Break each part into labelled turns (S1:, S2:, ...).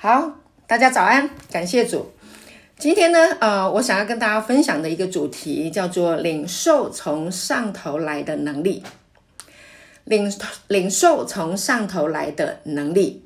S1: 好，大家早安，感谢主。今天呢，呃，我想要跟大家分享的一个主题叫做领受从上头来的能力。领领受从上头来的能力，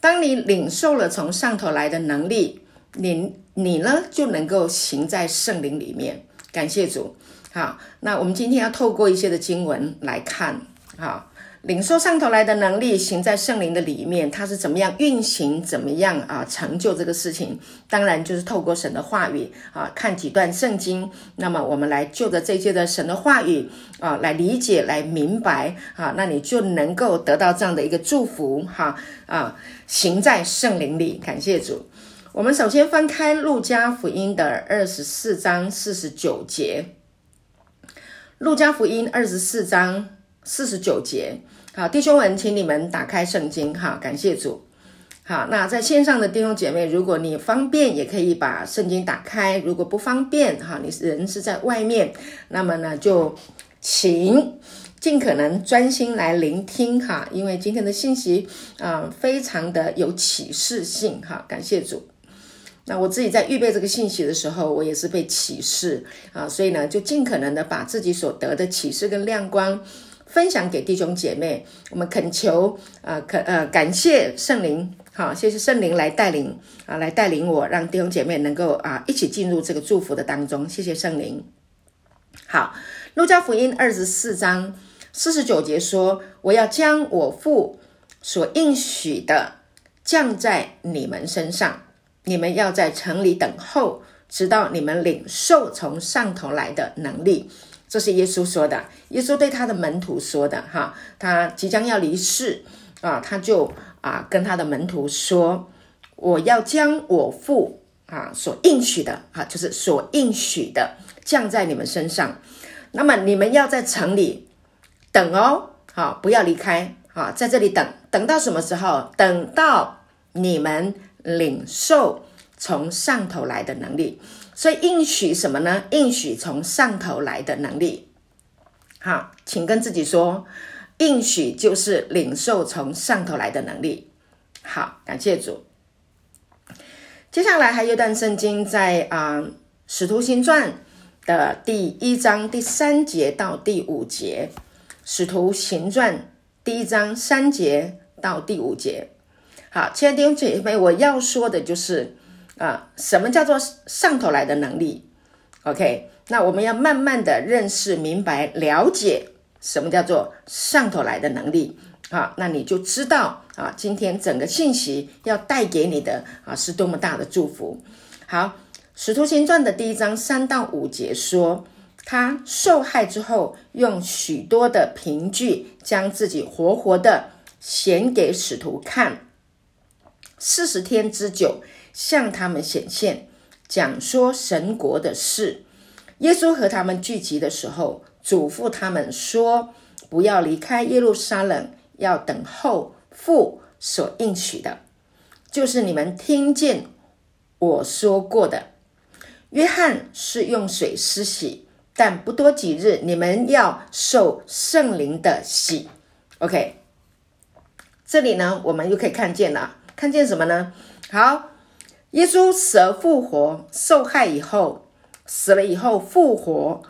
S1: 当你领受了从上头来的能力，你你呢就能够行在圣灵里面。感谢主。好，那我们今天要透过一些的经文来看，好。领受上头来的能力，行在圣灵的里面，它是怎么样运行？怎么样啊？成就这个事情，当然就是透过神的话语啊，看几段圣经。那么我们来就着这些的神的话语啊，来理解、来明白啊，那你就能够得到这样的一个祝福哈啊！行在圣灵里，感谢主。我们首先翻开路加福音的二十四章四十九节，路加福音二十四章。四十九节，好，弟兄们，请你们打开圣经，哈，感谢主。好，那在线上的弟兄姐妹，如果你方便，也可以把圣经打开；如果不方便，哈，你人是在外面，那么呢，就请尽可能专心来聆听，哈，因为今天的信息啊，非常的有启示性，哈，感谢主。那我自己在预备这个信息的时候，我也是被启示啊，所以呢，就尽可能的把自己所得的启示跟亮光。分享给弟兄姐妹，我们恳求啊，可呃感谢圣灵，好，谢谢圣灵来带领啊，来带领我，让弟兄姐妹能够啊一起进入这个祝福的当中。谢谢圣灵。好，路加福音二十四章四十九节说：“我要将我父所应许的降在你们身上，你们要在城里等候，直到你们领受从上头来的能力。”这是耶稣说的，耶稣对他的门徒说的，哈，他即将要离世啊，他就啊跟他的门徒说：“我要将我父啊所应许的，哈，就是所应许的降在你们身上。那么你们要在城里等哦，好，不要离开，啊，在这里等，等到什么时候？等到你们领受从上头来的能力。”所以应许什么呢？应许从上头来的能力。好，请跟自己说，应许就是领受从上头来的能力。好，感谢主。接下来还有一段圣经在啊，《使徒行传》的第一章第三节到第五节，《使徒行传》第一章三节到第五节。好，亲爱的弟兄姐妹，我要说的就是。啊，什么叫做上头来的能力？OK，那我们要慢慢的认识、明白、了解什么叫做上头来的能力啊，那你就知道啊，今天整个信息要带给你的啊是多么大的祝福。好，《使徒行传》的第一章三到五节说，他受害之后，用许多的凭据将自己活活的显给使徒看，四十天之久。向他们显现，讲说神国的事。耶稣和他们聚集的时候，嘱咐他们说：“不要离开耶路撒冷，要等候父所应许的，就是你们听见我说过的。约翰是用水施洗，但不多几日，你们要受圣灵的洗。”OK，这里呢，我们又可以看见了，看见什么呢？好。耶稣死而复活，受害以后，死了以后复活，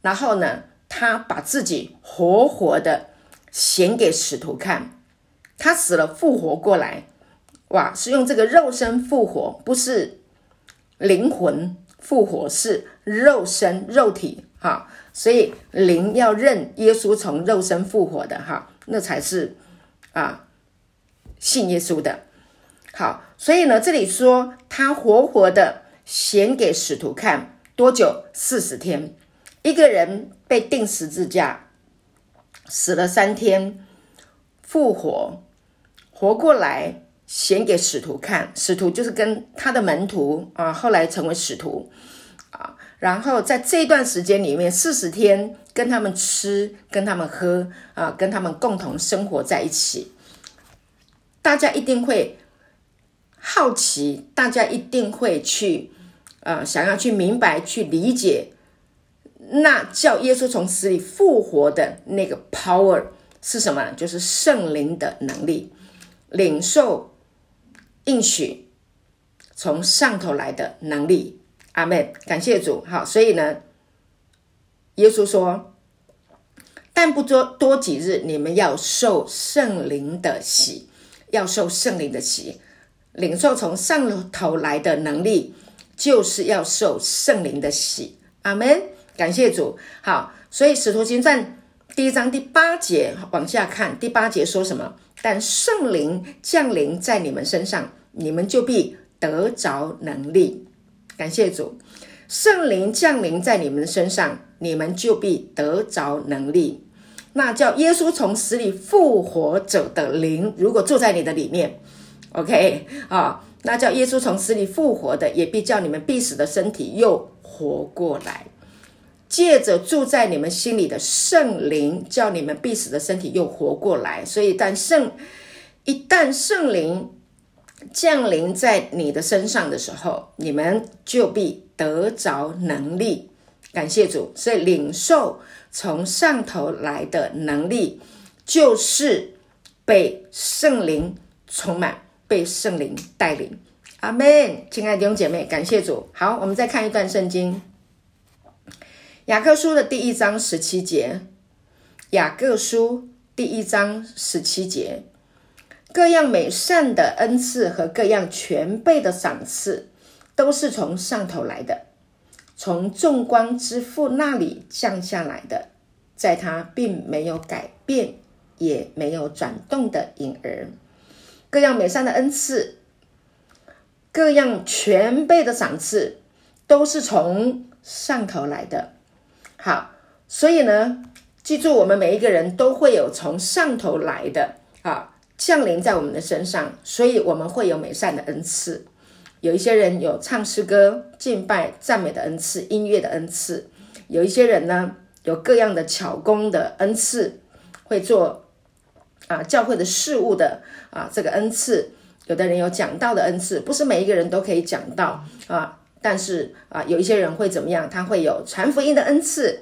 S1: 然后呢，他把自己活活的显给使徒看。他死了复活过来，哇，是用这个肉身复活，不是灵魂复活，是肉身肉体哈。所以灵要认耶稣从肉身复活的哈，那才是啊信耶稣的。好，所以呢，这里说他活活的显给使徒看，多久？四十天。一个人被钉十字架，死了三天，复活，活过来，显给使徒看。使徒就是跟他的门徒啊，后来成为使徒啊。然后在这段时间里面，四十天跟他们吃，跟他们喝啊，跟他们共同生活在一起。大家一定会。好奇，大家一定会去，呃，想要去明白、去理解，那叫耶稣从死里复活的那个 power 是什么？就是圣灵的能力，领受应许从上头来的能力。阿门，感谢主。好，所以呢，耶稣说：“但不多多几日，你们要受圣灵的洗，要受圣灵的洗，领受从上头来的能力，就是要受圣灵的洗。”阿门，感谢主。好，所以使徒行传第一章第八节往下看，第八节说什么？但圣灵降临在你们身上，你们就必得着能力。感谢主，圣灵降临在你们身上，你们就必得着能力。那叫耶稣从死里复活者的灵，如果住在你的里面，OK 啊，那叫耶稣从死里复活的，也必叫你们必死的身体又活过来。借着住在你们心里的圣灵，叫你们必死的身体又活过来。所以，但圣一旦圣灵。降临在你的身上的时候，你们就必得着能力。感谢主，所以领受从上头来的能力，就是被圣灵充满，被圣灵带领。阿门。亲爱的弟兄姐妹，感谢主。好，我们再看一段圣经，雅各书的第一章十七节。雅各书第一章十七节。各样美善的恩赐和各样全备的赏赐，都是从上头来的，从众光之父那里降下来的，在他并没有改变，也没有转动的影儿。各样美善的恩赐，各样全备的赏赐，都是从上头来的。好，所以呢，记住，我们每一个人都会有从上头来的啊。降临在我们的身上，所以我们会有美善的恩赐。有一些人有唱诗歌、敬拜、赞美的恩赐，音乐的恩赐；有一些人呢，有各样的巧工的恩赐，会做啊教会的事务的啊这个恩赐。有的人有讲到的恩赐，不是每一个人都可以讲到啊。但是啊，有一些人会怎么样？他会有传福音的恩赐，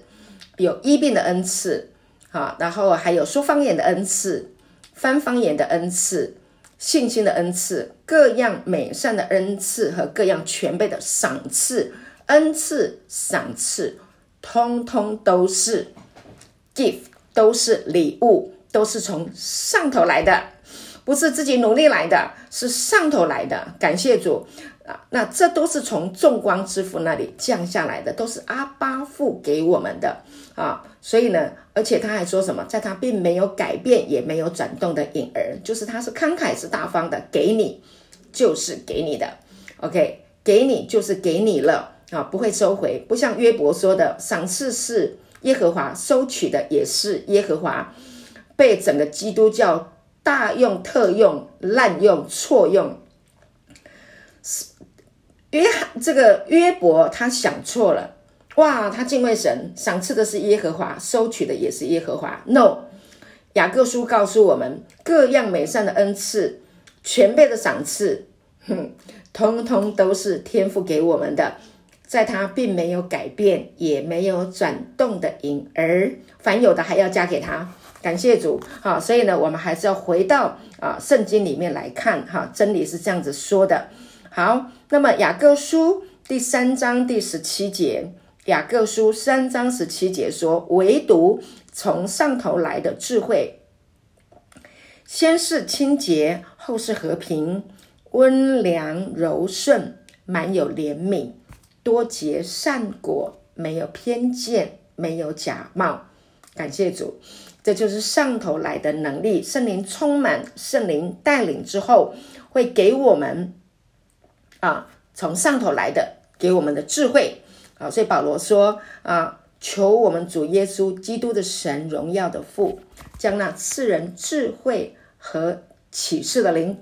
S1: 有医病的恩赐，啊，然后还有说方言的恩赐。翻方言的恩赐，信心的恩赐，各样美善的恩赐和各样全备的赏赐，恩赐、赏赐，通通都是 gift，都是礼物，都是从上头来的，不是自己努力来的，是上头来的。感谢主啊！那这都是从众光之父那里降下来的，都是阿爸父给我们的啊！所以呢。而且他还说什么，在他并没有改变，也没有转动的影儿，就是他是慷慨是大方的，给你就是给你的，OK，给你就是给你了啊，不会收回，不像约伯说的，赏赐是耶和华，收取的也是耶和华，被整个基督教大用特用、滥用错用，约翰这个约伯他想错了。哇，他敬畏神，赏赐的是耶和华，收取的也是耶和华。No，雅各书告诉我们，各样美善的恩赐，全备的赏赐，哼，通通都是天父给我们的，在他并没有改变，也没有转动的影儿，凡有的还要加给他。感谢主，好，所以呢，我们还是要回到啊圣经里面来看，哈，真理是这样子说的。好，那么雅各书第三章第十七节。雅各书三章十七节说：“唯独从上头来的智慧，先是清洁，后是和平，温良柔顺，满有怜悯，多结善果，没有偏见，没有假冒。”感谢主，这就是上头来的能力。圣灵充满，圣灵带领之后，会给我们啊，从上头来的，给我们的智慧。啊，所以保罗说啊，求我们主耶稣基督的神荣耀的父，将那赐人智慧和启示的灵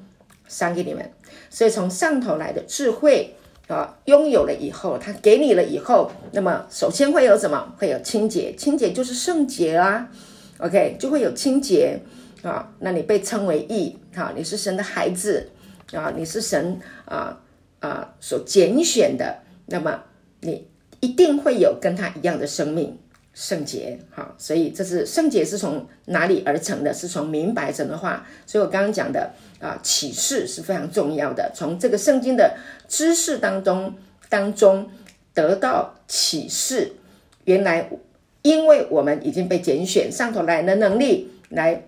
S1: 赏给你们。所以从上头来的智慧啊，拥有了以后，他给你了以后，那么首先会有什么？会有清洁，清洁就是圣洁啊。OK，就会有清洁啊。那你被称为义，啊，你是神的孩子啊，你是神啊啊所拣选的，那么你。一定会有跟他一样的生命，圣洁。好，所以这是圣洁是从哪里而成的？是从明白神的话。所以我刚刚讲的啊，启示是非常重要的。从这个圣经的知识当中当中得到启示，原来因为我们已经被拣选，上头来的能力来。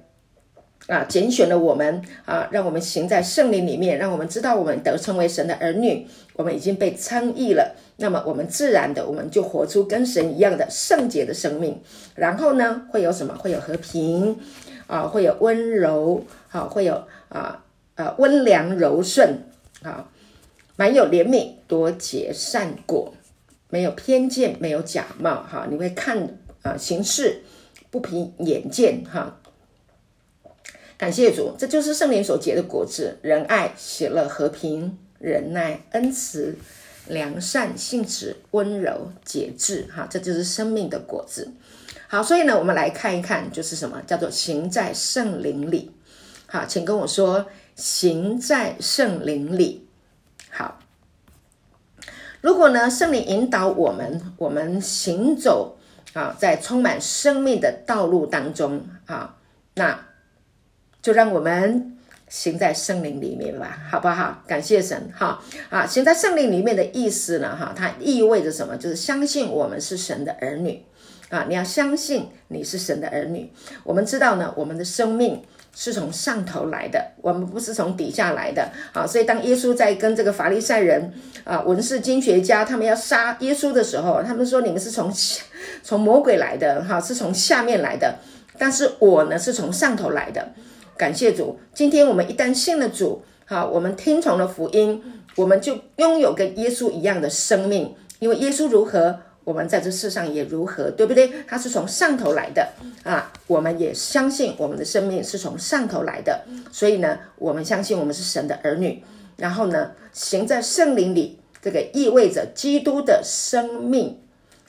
S1: 啊，拣选了我们啊，让我们行在圣灵里面，让我们知道我们得称为神的儿女，我们已经被称义了。那么我们自然的，我们就活出跟神一样的圣洁的生命。然后呢，会有什么？会有和平啊，会有温柔，好、啊，会有啊啊温良柔顺啊，蛮有怜悯，多结善果，没有偏见，没有假冒。哈、你会看啊行事不凭眼见，哈、感谢主，这就是圣灵所结的果子：仁爱、喜乐、和平、忍耐、恩慈、良善、信实、温柔、节制。哈，这就是生命的果子。好，所以呢，我们来看一看，就是什么叫做行在圣灵里。好，请跟我说，行在圣灵里。好，如果呢，圣灵引导我们，我们行走啊，在充满生命的道路当中啊，那。就让我们行在圣灵里面吧，好不好？感谢神，哈啊！行在圣灵里面的意思呢，哈，它意味着什么？就是相信我们是神的儿女啊！你要相信你是神的儿女。我们知道呢，我们的生命是从上头来的，我们不是从底下来的啊！所以当耶稣在跟这个法利赛人啊、文士、经学家他们要杀耶稣的时候，他们说：“你们是从 从魔鬼来的，哈，是从下面来的。但是我呢，是从上头来的。”感谢主，今天我们一旦信了主，好，我们听从了福音，我们就拥有跟耶稣一样的生命。因为耶稣如何，我们在这世上也如何，对不对？他是从上头来的啊，我们也相信我们的生命是从上头来的。所以呢，我们相信我们是神的儿女。然后呢，行在圣灵里，这个意味着基督的生命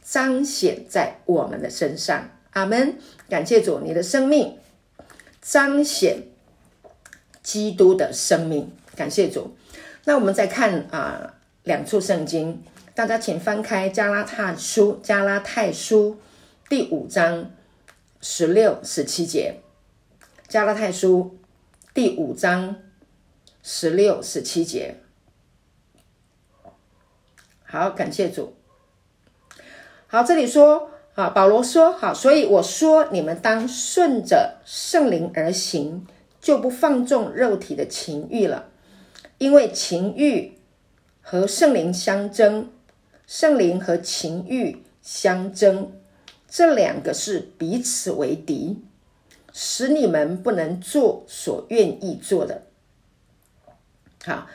S1: 彰显在我们的身上。阿门。感谢主，你的生命。彰显基督的生命，感谢主。那我们再看啊两处圣经，大家请翻开加拉太书，加拉太书第五章十六、十七节。加拉太书第五章十六、十七节。好，感谢主。好，这里说。啊，保罗说：“好，所以我说，你们当顺着圣灵而行，就不放纵肉体的情欲了。因为情欲和圣灵相争，圣灵和情欲相争，这两个是彼此为敌，使你们不能做所愿意做的。”好，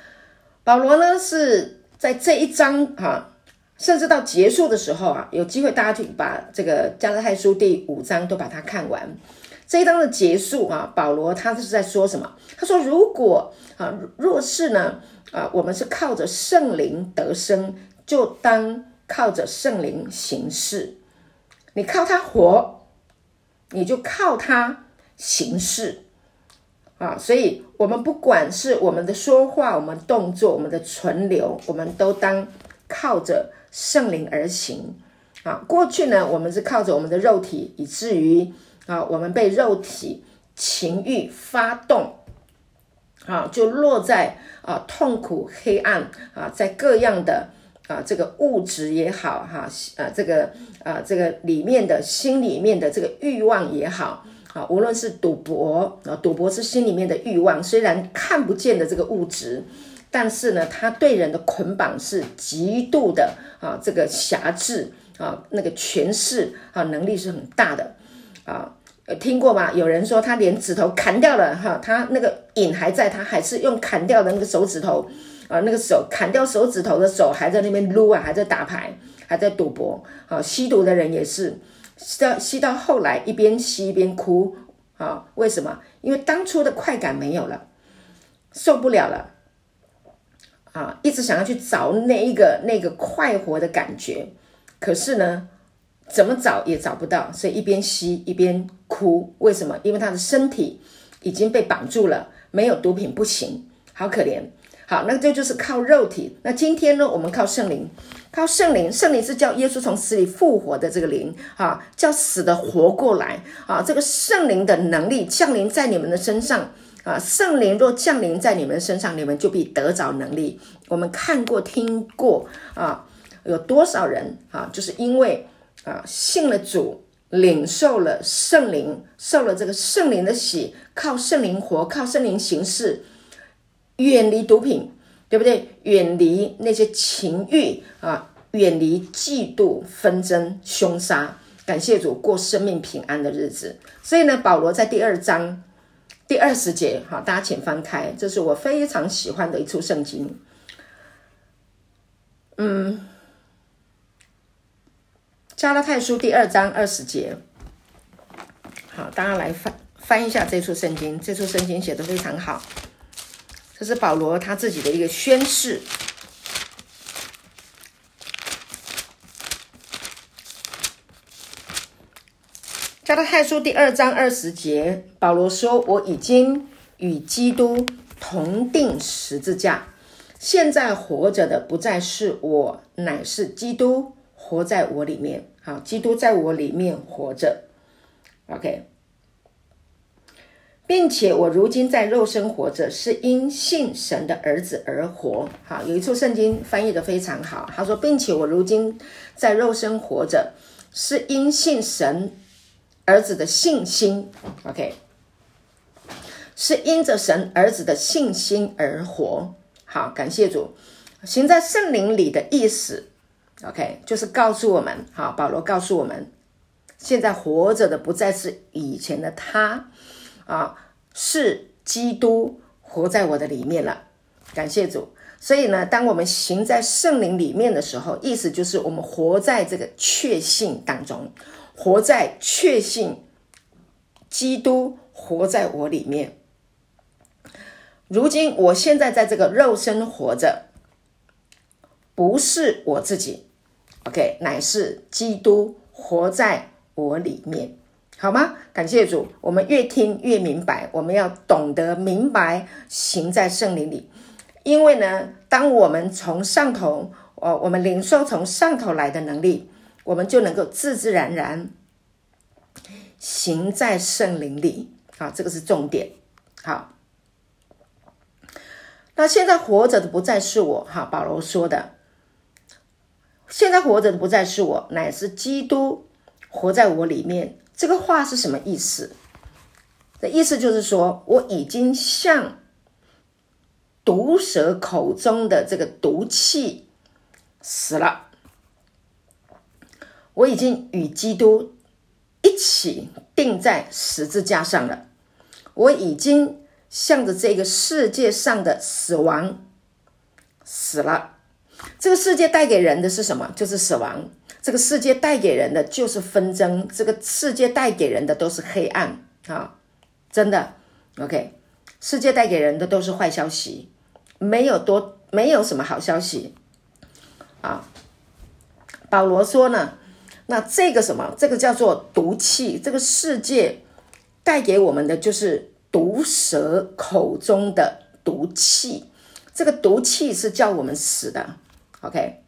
S1: 保罗呢是在这一章哈。甚至到结束的时候啊，有机会大家去把这个加拉太书第五章都把它看完。这一章的结束啊，保罗他是在说什么？他说：“如果啊，若是呢啊，我们是靠着圣灵得生，就当靠着圣灵行事。你靠他活，你就靠他行事啊。所以，我们不管是我们的说话、我们动作、我们的存留，我们都当靠着。”圣灵而行啊！过去呢，我们是靠着我们的肉体，以至于啊，我们被肉体情欲发动，啊，就落在啊痛苦、黑暗啊，在各样的啊这个物质也好，哈啊这个啊这个里面的心里面的这个欲望也好啊，无论是赌博啊，赌博是心里面的欲望，虽然看不见的这个物质。但是呢，他对人的捆绑是极度的啊，这个辖制啊，那个权势啊，能力是很大的啊。听过吧？有人说他连指头砍掉了哈，他那个瘾还在，他还是用砍掉的那个手指头啊，那个手砍掉手指头的手还在那边撸啊，还在打牌，还在赌博啊。吸毒的人也是，吸到吸到后来一边吸一边哭啊。为什么？因为当初的快感没有了，受不了了。啊，一直想要去找那一个那个快活的感觉，可是呢，怎么找也找不到，所以一边吸一边哭。为什么？因为他的身体已经被绑住了，没有毒品不行，好可怜。好，那这就是靠肉体。那今天呢，我们靠圣灵，靠圣灵，圣灵是叫耶稣从死里复活的这个灵啊，叫死的活过来啊。这个圣灵的能力降临在你们的身上啊，圣灵若降临在你们身上，你们就必得着能力。我们看过、听过啊，有多少人啊，就是因为啊信了主。领受了圣灵，受了这个圣灵的洗，靠圣灵活，靠圣灵行事，远离毒品，对不对？远离那些情欲啊，远离嫉妒、纷争、凶杀。感谢主，过生命平安的日子。所以呢，保罗在第二章第二十节，好，大家请翻开，这是我非常喜欢的一处圣经。嗯。加拉太书第二章二十节，好，大家来翻翻一下这处圣经。这处圣经写得非常好，这是保罗他自己的一个宣誓。加拉太书第二章二十节，保罗说：“我已经与基督同钉十字架，现在活着的不再是我，乃是基督。”活在我里面，好，基督在我里面活着，OK，并且我如今在肉身活着，是因信神的儿子而活。好，有一处圣经翻译的非常好，他说，并且我如今在肉身活着，是因信神儿子的信心，OK，是因着神儿子的信心而活。好，感谢主，行在圣灵里的意思。OK，就是告诉我们，好，保罗告诉我们，现在活着的不再是以前的他，啊，是基督活在我的里面了。感谢主。所以呢，当我们行在圣灵里面的时候，意思就是我们活在这个确信当中，活在确信，基督活在我里面。如今，我现在在这个肉身活着。不是我自己，OK，乃是基督活在我里面，好吗？感谢主，我们越听越明白，我们要懂得明白，行在圣灵里。因为呢，当我们从上头，哦，我们领受从上头来的能力，我们就能够自自然然行在圣灵里。好，这个是重点。好，那现在活着的不再是我，哈，保罗说的。现在活着的不再是我，乃是基督活在我里面。这个话是什么意思？的意思就是说，我已经像毒蛇口中的这个毒气死了，我已经与基督一起钉在十字架上了。我已经向着这个世界上的死亡死了。这个世界带给人的是什么？就是死亡。这个世界带给人的就是纷争。这个世界带给人的都是黑暗啊！真的，OK。世界带给人的都是坏消息，没有多，没有什么好消息啊。保罗说呢，那这个什么？这个叫做毒气。这个世界带给我们的就是毒蛇口中的毒气。这个毒气是叫我们死的。OK，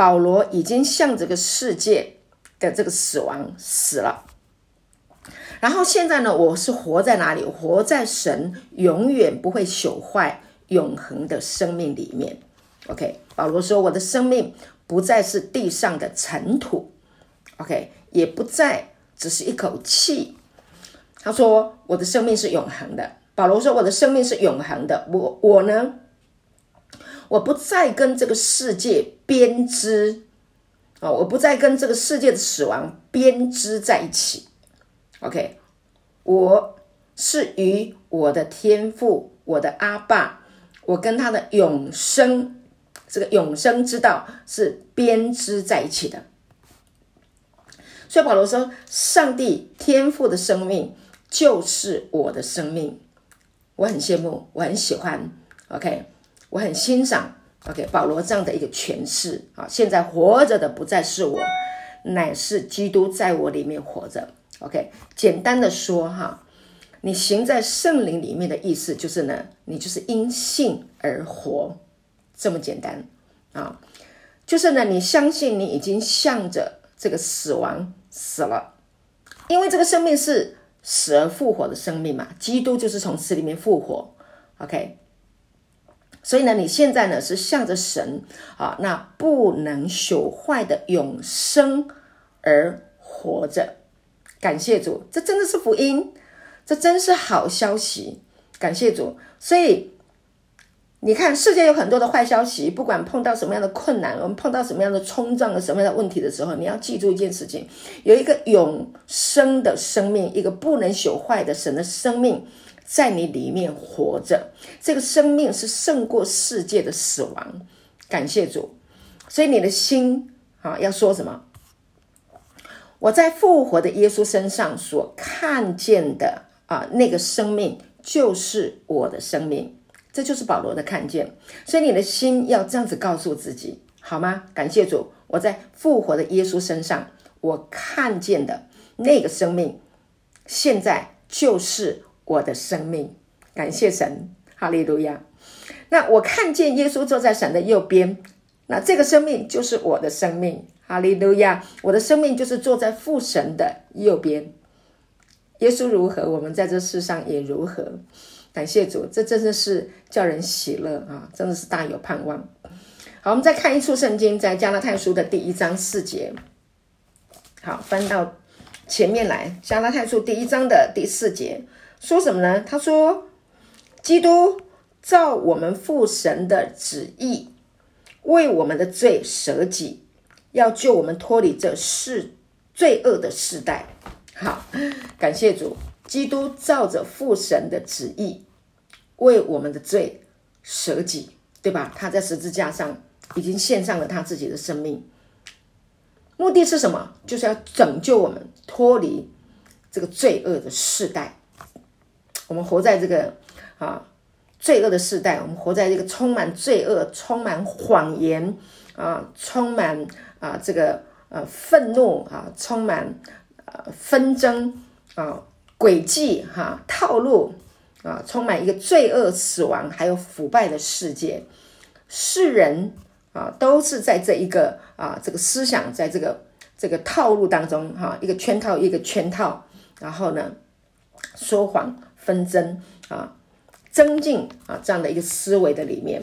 S1: 保罗已经向这个世界的这个死亡死了，然后现在呢，我是活在哪里？活在神永远不会朽坏、永恒的生命里面。OK，保罗说：“我的生命不再是地上的尘土，OK，也不再只是一口气。”他说：“我的生命是永恒的。”保罗说：“我的生命是永恒的。我我呢？”我不再跟这个世界编织，啊，我不再跟这个世界的死亡编织在一起。OK，我是与我的天父，我的阿爸，我跟他的永生，这个永生之道是编织在一起的。所以保罗说，上帝天赋的生命就是我的生命，我很羡慕，我很喜欢。OK。我很欣赏，OK，保罗这样的一个诠释啊。现在活着的不再是我，乃是基督在我里面活着。OK，简单的说哈，你行在圣灵里面的意思就是呢，你就是因信而活，这么简单啊，就是呢，你相信你已经向着这个死亡死了，因为这个生命是死而复活的生命嘛，基督就是从死里面复活，OK，所以呢，你现在呢是向着神啊，那不能朽坏的永生而活着。感谢主，这真的是福音，这真是好消息。感谢主，所以你看，世界有很多的坏消息，不管碰到什么样的困难，我们碰到什么样的冲撞的什么样的问题的时候，你要记住一件事情：有一个永生的生命，一个不能朽坏的神的生命在你里面活着。这个生命是胜过世界的死亡。感谢主，所以你的心啊，要说什么？我在复活的耶稣身上所看见的啊，那个生命就是我的生命，这就是保罗的看见。所以你的心要这样子告诉自己，好吗？感谢主，我在复活的耶稣身上，我看见的那个生命，现在就是我的生命。感谢神，哈利路亚。那我看见耶稣坐在神的右边，那这个生命就是我的生命。哈利路亚！我的生命就是坐在父神的右边。耶稣如何，我们在这世上也如何。感谢主，这真的是叫人喜乐啊！真的是大有盼望。好，我们再看一处圣经，在加拉太书的第一章四节。好，翻到前面来，加拉太书第一章的第四节说什么呢？他说：“基督照我们父神的旨意，为我们的罪舍己。”要救我们脱离这世罪恶的世代，好，感谢主，基督照着父神的旨意，为我们的罪舍己，对吧？他在十字架上已经献上了他自己的生命，目的是什么？就是要拯救我们脱离这个罪恶的世代。我们活在这个啊罪恶的世代，我们活在这个充满罪恶、充满谎言啊，充满。啊，这个呃愤怒啊，充满呃纷争啊，诡计哈，套路啊，充满一个罪恶、死亡还有腐败的世界。世人啊，都是在这一个啊这个思想，在这个这个套路当中哈，一个圈套一个圈套，然后呢，说谎、纷争啊，增进啊这样的一个思维的里面。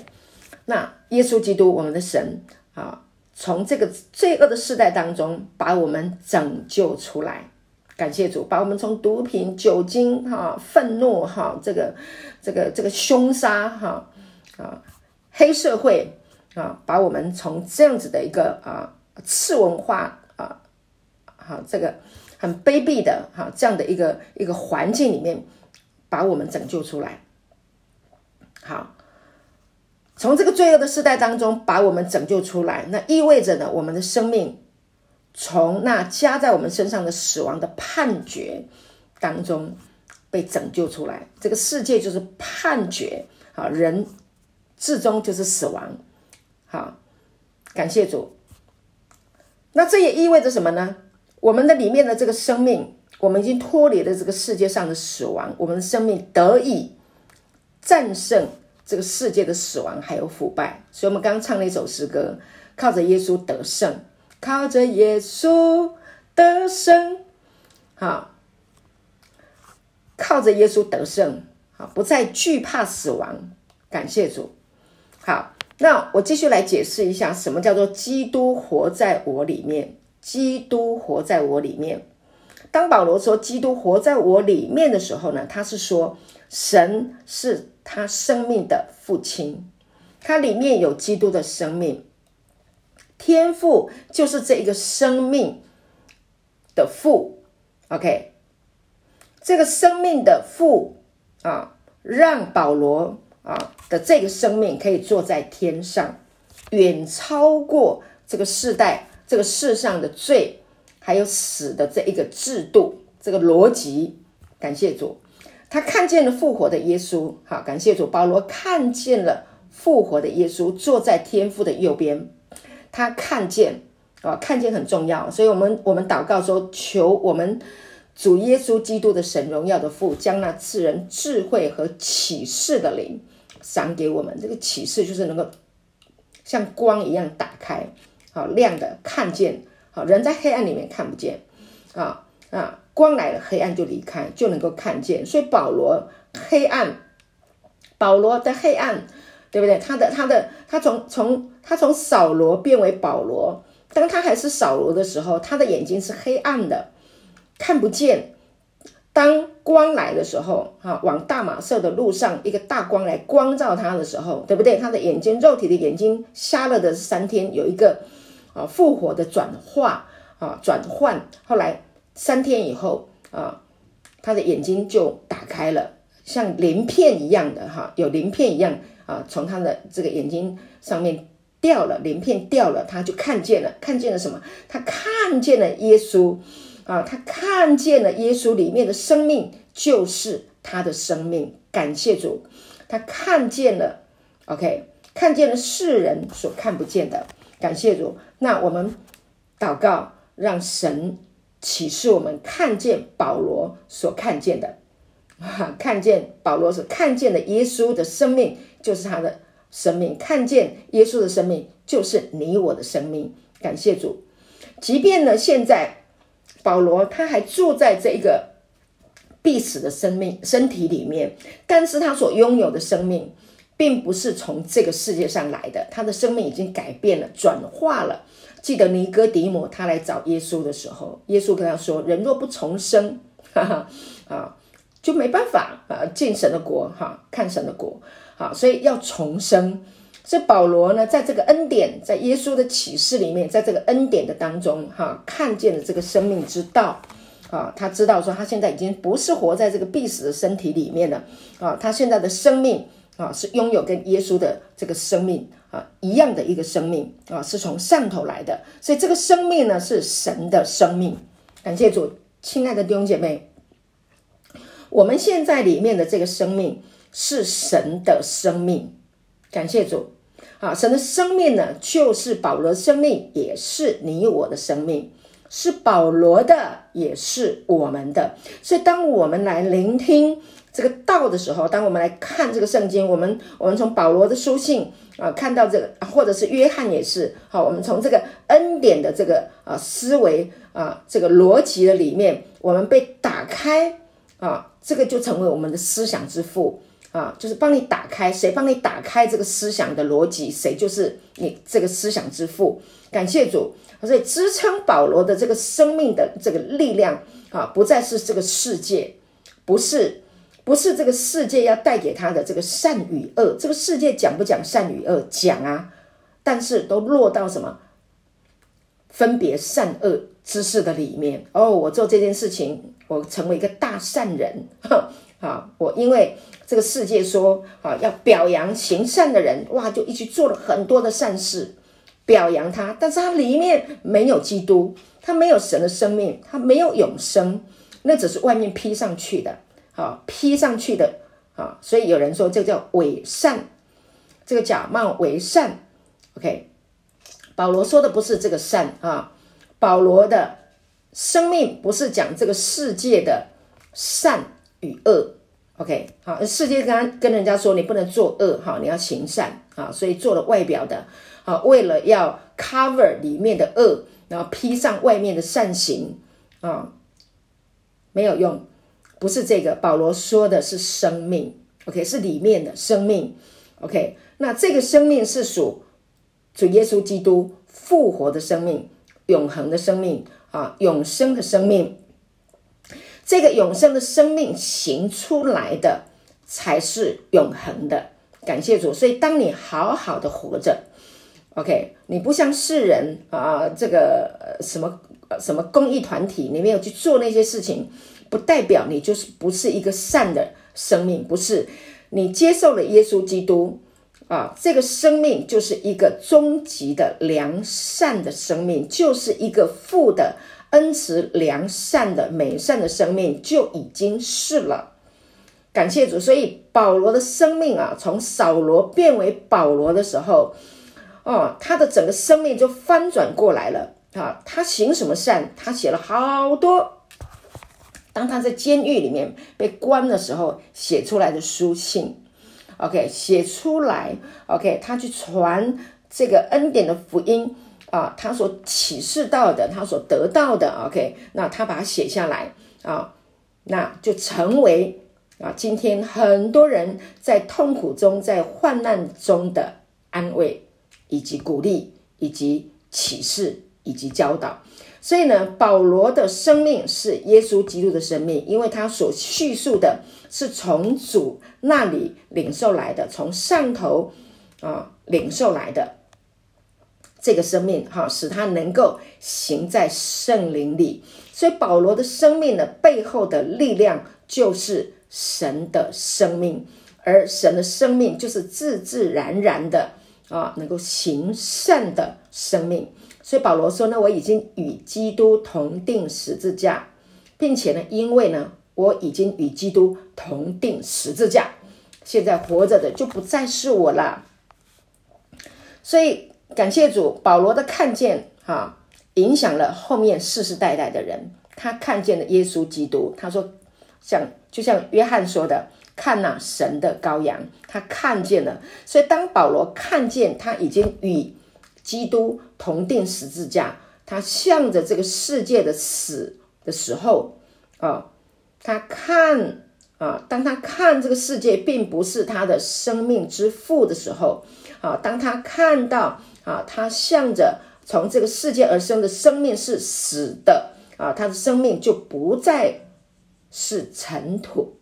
S1: 那耶稣基督，我们的神啊。从这个罪恶的世代当中把我们拯救出来，感谢主，把我们从毒品、酒精、哈、愤怒、哈、这个、这个、这个凶杀、哈、啊、黑社会啊，把我们从这样子的一个啊次文化啊、好这个很卑鄙的哈这样的一个一个环境里面，把我们拯救出来，好。从这个罪恶的世代当中把我们拯救出来，那意味着呢，我们的生命从那加在我们身上的死亡的判决当中被拯救出来。这个世界就是判决，啊，人至终就是死亡。好，感谢主。那这也意味着什么呢？我们的里面的这个生命，我们已经脱离了这个世界上的死亡，我们的生命得以战胜。这个世界的死亡还有腐败，所以我们刚刚唱了一首诗歌，靠着耶稣得胜，靠着耶稣得胜，好，靠着耶稣得胜，好，不再惧怕死亡，感谢主。好，那我继续来解释一下，什么叫做基督活在我里面？基督活在我里面。当保罗说基督活在我里面的时候呢，他是说神是。他生命的父亲，他里面有基督的生命，天父就是这一个生命的父，OK，这个生命的父啊，让保罗啊的这个生命可以坐在天上，远超过这个世代、这个世上的罪还有死的这一个制度、这个逻辑。感谢主。他看见了复活的耶稣，好，感谢主。保罗看见了复活的耶稣坐在天父的右边，他看见啊，看见很重要，所以我们我们祷告说，求我们主耶稣基督的神荣耀的父，将那赐人智慧和启示的灵赏给我们。这个启示就是能够像光一样打开，好亮的看见，好人在黑暗里面看不见，啊啊光来了，黑暗就离开，就能够看见。所以保罗黑暗，保罗的黑暗，对不对？他的他的他从从他从扫罗变为保罗，当他还是扫罗的时候，他的眼睛是黑暗的。看不见，当光来的时候，哈，往大马色的路上，一个大光来光照他的时候，对不对？他的眼睛，肉体的眼睛瞎了的三天，有一个啊复活的转化啊转换，后来三天以后啊，他的眼睛就打开了，像鳞片一样的哈，有鳞片一样啊，从他的这个眼睛上面掉了鳞片掉了，他就看见了，看见了什么？他看见了耶稣。啊，他看见了耶稣里面的生命，就是他的生命。感谢主，他看见了，OK，看见了世人所看不见的。感谢主。那我们祷告，让神启示我们看见保罗所看见的，啊，看见保罗所看见的耶稣的生命，就是他的生命。看见耶稣的生命，就是你我的生命。感谢主。即便呢，现在。保罗他还住在这一个必死的生命身体里面，但是他所拥有的生命，并不是从这个世界上来的，他的生命已经改变了，转化了。记得尼哥底母他来找耶稣的时候，耶稣跟他说：“人若不重生，哈哈啊，就没办法啊进神的国，哈，看神的国，好，所以要重生。”所以保罗呢，在这个恩典，在耶稣的启示里面，在这个恩典的当中，哈，看见了这个生命之道，啊，他知道说他现在已经不是活在这个必死的身体里面了，啊，他现在的生命啊，是拥有跟耶稣的这个生命啊一样的一个生命啊，是从上头来的，所以这个生命呢是神的生命。感谢主，亲爱的弟兄姐妹，我们现在里面的这个生命是神的生命，感谢主。啊，神的生命呢，就是保罗的生命，也是你我的生命，是保罗的，也是我们的。所以，当我们来聆听这个道的时候，当我们来看这个圣经，我们我们从保罗的书信啊，看到这个，或者是约翰也是，好，我们从这个恩典的这个啊思维啊这个逻辑的里面，我们被打开啊，这个就成为我们的思想之父。啊，就是帮你打开，谁帮你打开这个思想的逻辑，谁就是你这个思想之父。感谢主，所以支撑保罗的这个生命的这个力量啊，不再是这个世界，不是不是这个世界要带给他的这个善与恶。这个世界讲不讲善与恶？讲啊，但是都落到什么分别善恶之事的里面。哦，我做这件事情，我成为一个大善人。啊，我因为这个世界说啊，要表扬行善的人，哇，就一起做了很多的善事，表扬他，但是他里面没有基督，他没有神的生命，他没有永生，那只是外面披上去的，啊，披上去的，啊，所以有人说这叫伪善，这个假冒伪善，OK，保罗说的不是这个善啊，保罗的生命不是讲这个世界的善。与恶，OK，好，世界跟跟人家说你不能做恶，哈，你要行善啊，所以做了外表的，啊，为了要 cover 里面的恶，然后披上外面的善行，啊，没有用，不是这个。保罗说的是生命，OK，是里面的生命，OK，那这个生命是属主耶稣基督复活的生命，永恒的生命啊，永生的生命。这个永生的生命行出来的才是永恒的，感谢主。所以，当你好好的活着，OK，你不像世人啊，这个什么什么公益团体，你没有去做那些事情，不代表你就是不是一个善的生命。不是，你接受了耶稣基督啊，这个生命就是一个终极的良善的生命，就是一个富的。恩慈良善的美善的生命就已经是了，感谢主。所以保罗的生命啊，从扫罗变为保罗的时候，哦，他的整个生命就翻转过来了啊。他行什么善？他写了好多当他在监狱里面被关的时候写出来的书信，OK，写出来，OK，他去传这个恩典的福音啊，他所启示到的，他所得到的，OK，那他把它写下来啊，那就成为啊，今天很多人在痛苦中、在患难中的安慰，以及鼓励，以及启示，以及教导。所以呢，保罗的生命是耶稣基督的生命，因为他所叙述的是从主那里领受来的，从上头啊领受来的这个生命，哈，使他能够行在圣灵里。所以保罗的生命的背后的力量就是神的生命，而神的生命就是自自然然的啊，能够行善的生命。所以保罗说呢，我已经与基督同钉十字架，并且呢，因为呢，我已经与基督同钉十字架，现在活着的就不再是我了。所以感谢主，保罗的看见哈，影响了后面世世代代的人。他看见了耶稣基督，他说像就像约翰说的，看那，神的羔羊，他看见了。所以当保罗看见他已经与基督同钉十字架，他向着这个世界的死的时候啊，他看啊，当他看这个世界并不是他的生命之父的时候啊，当他看到啊，他向着从这个世界而生的生命是死的啊，他的生命就不再是尘土，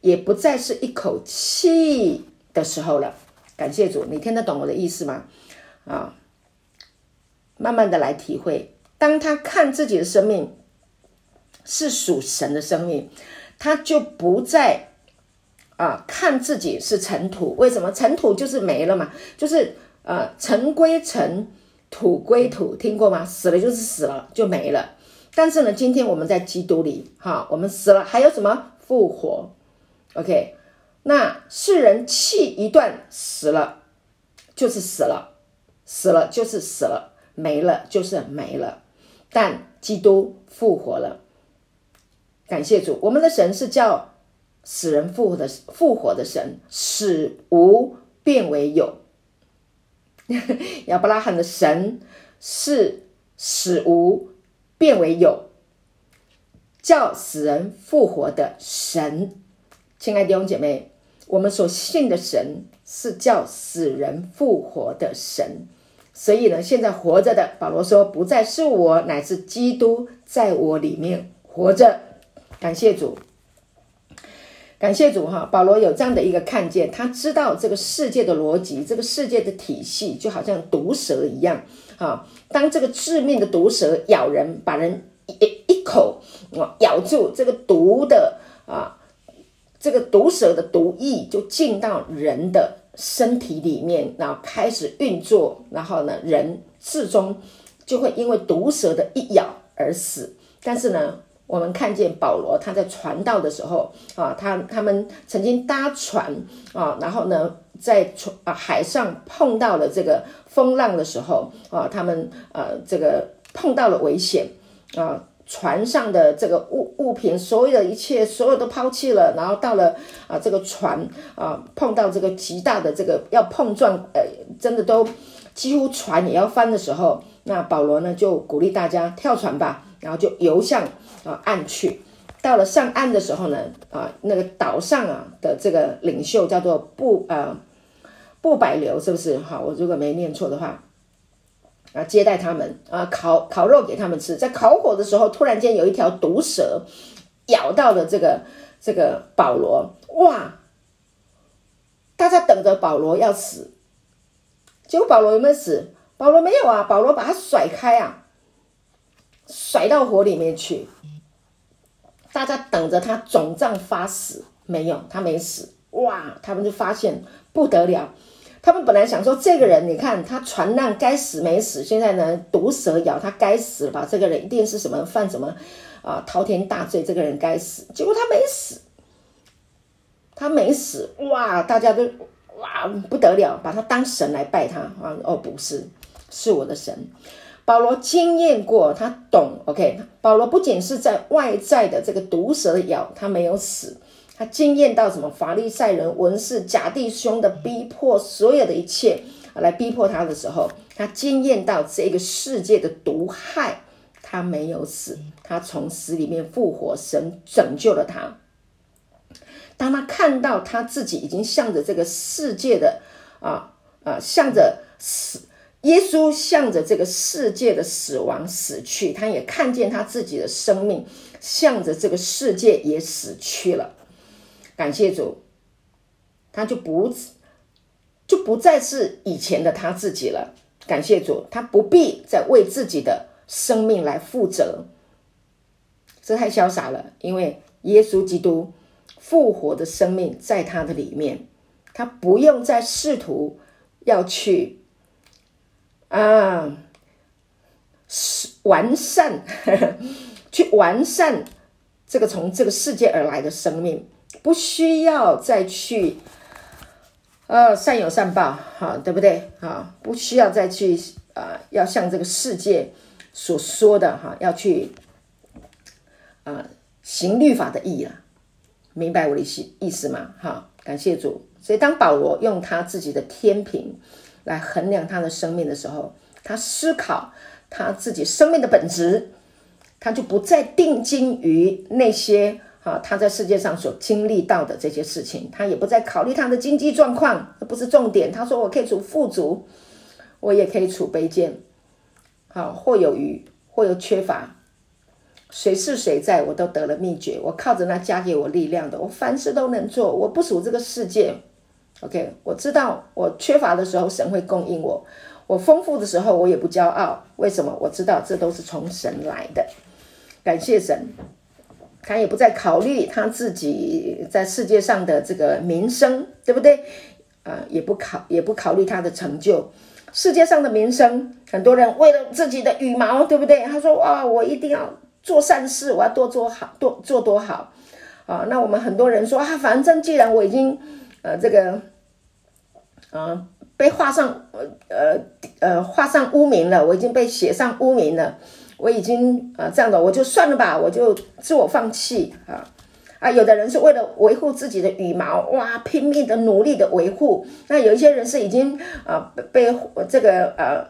S1: 也不再是一口气的时候了。感谢主，你听得懂我的意思吗？啊，慢慢的来体会。当他看自己的生命是属神的生命，他就不再啊看自己是尘土。为什么？尘土就是没了嘛，就是呃尘归尘，土归土，听过吗？死了就是死了，就没了。但是呢，今天我们在基督里，哈，我们死了还有什么复活？OK。那世人气一断，死了就是死了，死了就是死了，没了就是没了。但基督复活了，感谢主，我们的神是叫死人复活的复活的神，死无变为有。亚伯拉罕的神是死无变为有，叫死人复活的神。亲爱的弟兄姐妹。我们所信的神是叫死人复活的神，所以呢，现在活着的保罗说，不再是我，乃是基督在我里面活着。感谢主，感谢主哈！保罗有这样的一个看见，他知道这个世界的逻辑，这个世界的体系就好像毒蛇一样啊。当这个致命的毒蛇咬人，把人一一口咬住，这个毒的啊。这个毒蛇的毒液就进到人的身体里面，然后开始运作，然后呢，人最终就会因为毒蛇的一咬而死。但是呢，我们看见保罗他在传道的时候啊，他他们曾经搭船啊，然后呢，在船啊海上碰到了这个风浪的时候啊，他们呃这个碰到了危险啊。船上的这个物物品，所有的一切，所有都抛弃了，然后到了啊，这个船啊，碰到这个极大的这个要碰撞，呃，真的都几乎船也要翻的时候，那保罗呢就鼓励大家跳船吧，然后就游向啊岸去。到了上岸的时候呢，啊，那个岛上啊的这个领袖叫做布呃布百流，是不是？好，我如果没念错的话。啊，接待他们啊，烤烤肉给他们吃。在烤火的时候，突然间有一条毒蛇咬到了这个这个保罗。哇！大家等着保罗要死，结果保罗有没有死？保罗没有啊，保罗把他甩开啊，甩到火里面去。大家等着他肿胀发死，没有，他没死。哇！他们就发现不得了。他们本来想说，这个人，你看他船难该死没死，现在呢毒蛇咬他该死了吧？这个人一定是什么犯什么啊滔天大罪，这个人该死。结果他没死，他没死，哇！大家都哇不得了，把他当神来拜他啊！哦，不是，是我的神。保罗经验过，他懂。OK，保罗不仅是在外在的这个毒蛇咬，他没有死，他经验到什么？法利赛人、文士、假弟兄的逼迫，所有的一切来逼迫他的时候，他经验到这个世界的毒害，他没有死，他从死里面复活，神拯救了他。当他看到他自己已经向着这个世界的啊啊，向着死，耶稣向着这个世界的死亡死去，他也看见他自己的生命向着这个世界也死去了。感谢主，他就不就不再是以前的他自己了。感谢主，他不必再为自己的生命来负责，这太潇洒了，因为耶稣基督。复活的生命在他的里面，他不用再试图要去啊，完善呵呵，去完善这个从这个世界而来的生命，不需要再去呃善有善报，哈，对不对？啊，不需要再去啊，要像这个世界所说的哈，要去啊行律法的义了。明白我的意意思吗？哈，感谢主。所以当保罗用他自己的天平来衡量他的生命的时候，他思考他自己生命的本质，他就不再定睛于那些啊他在世界上所经历到的这些事情，他也不再考虑他的经济状况，这不是重点。他说：“我可以处富足，我也可以处卑贱，好，或有余，或有缺乏。”谁是谁在，我都得了秘诀。我靠着那加给我力量的，我凡事都能做。我不属这个世界。OK，我知道我缺乏的时候，神会供应我；我丰富的时候，我也不骄傲。为什么？我知道这都是从神来的。感谢神，他也不再考虑他自己在世界上的这个名声，对不对？啊、也不考，也不考虑他的成就。世界上的名声，很多人为了自己的羽毛，对不对？他说：“哇，我一定要。”做善事，我要多做好，多做多好，啊！那我们很多人说啊，反正既然我已经，呃，这个，呃，被画上，呃呃呃，画上污名了，我已经被写上污名了，我已经啊、这样的，我就算了吧，我就自我放弃啊啊！有的人是为了维护自己的羽毛，哇，拼命的努力的维护。那有一些人是已经啊，被这个呃，